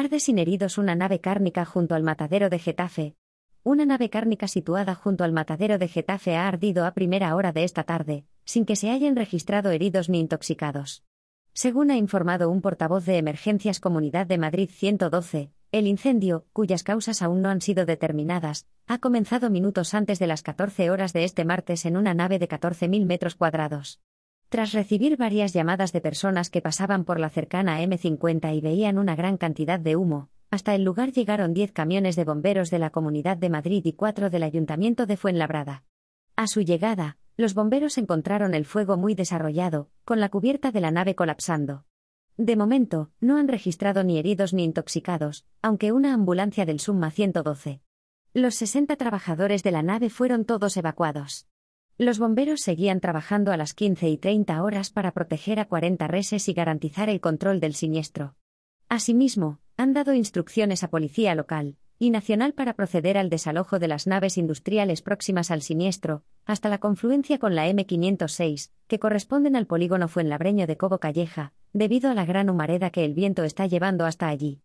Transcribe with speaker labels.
Speaker 1: Arde sin heridos una nave cárnica junto al matadero de Getafe. Una nave cárnica situada junto al matadero de Getafe ha ardido a primera hora de esta tarde, sin que se hayan registrado heridos ni intoxicados. Según ha informado un portavoz de Emergencias Comunidad de Madrid 112, el incendio, cuyas causas aún no han sido determinadas, ha comenzado minutos antes de las 14 horas de este martes en una nave de 14.000 metros cuadrados. Tras recibir varias llamadas de personas que pasaban por la cercana M50 y veían una gran cantidad de humo, hasta el lugar llegaron 10 camiones de bomberos de la Comunidad de Madrid y 4 del Ayuntamiento de Fuenlabrada. A su llegada, los bomberos encontraron el fuego muy desarrollado, con la cubierta de la nave colapsando. De momento, no han registrado ni heridos ni intoxicados, aunque una ambulancia del Summa 112. Los 60 trabajadores de la nave fueron todos evacuados. Los bomberos seguían trabajando a las 15 y 30 horas para proteger a 40 reses y garantizar el control del siniestro. Asimismo, han dado instrucciones a Policía Local y Nacional para proceder al desalojo de las naves industriales próximas al siniestro, hasta la confluencia con la M506, que corresponden al polígono fuenlabreño de Cobo Calleja, debido a la gran humareda que el viento está llevando hasta allí.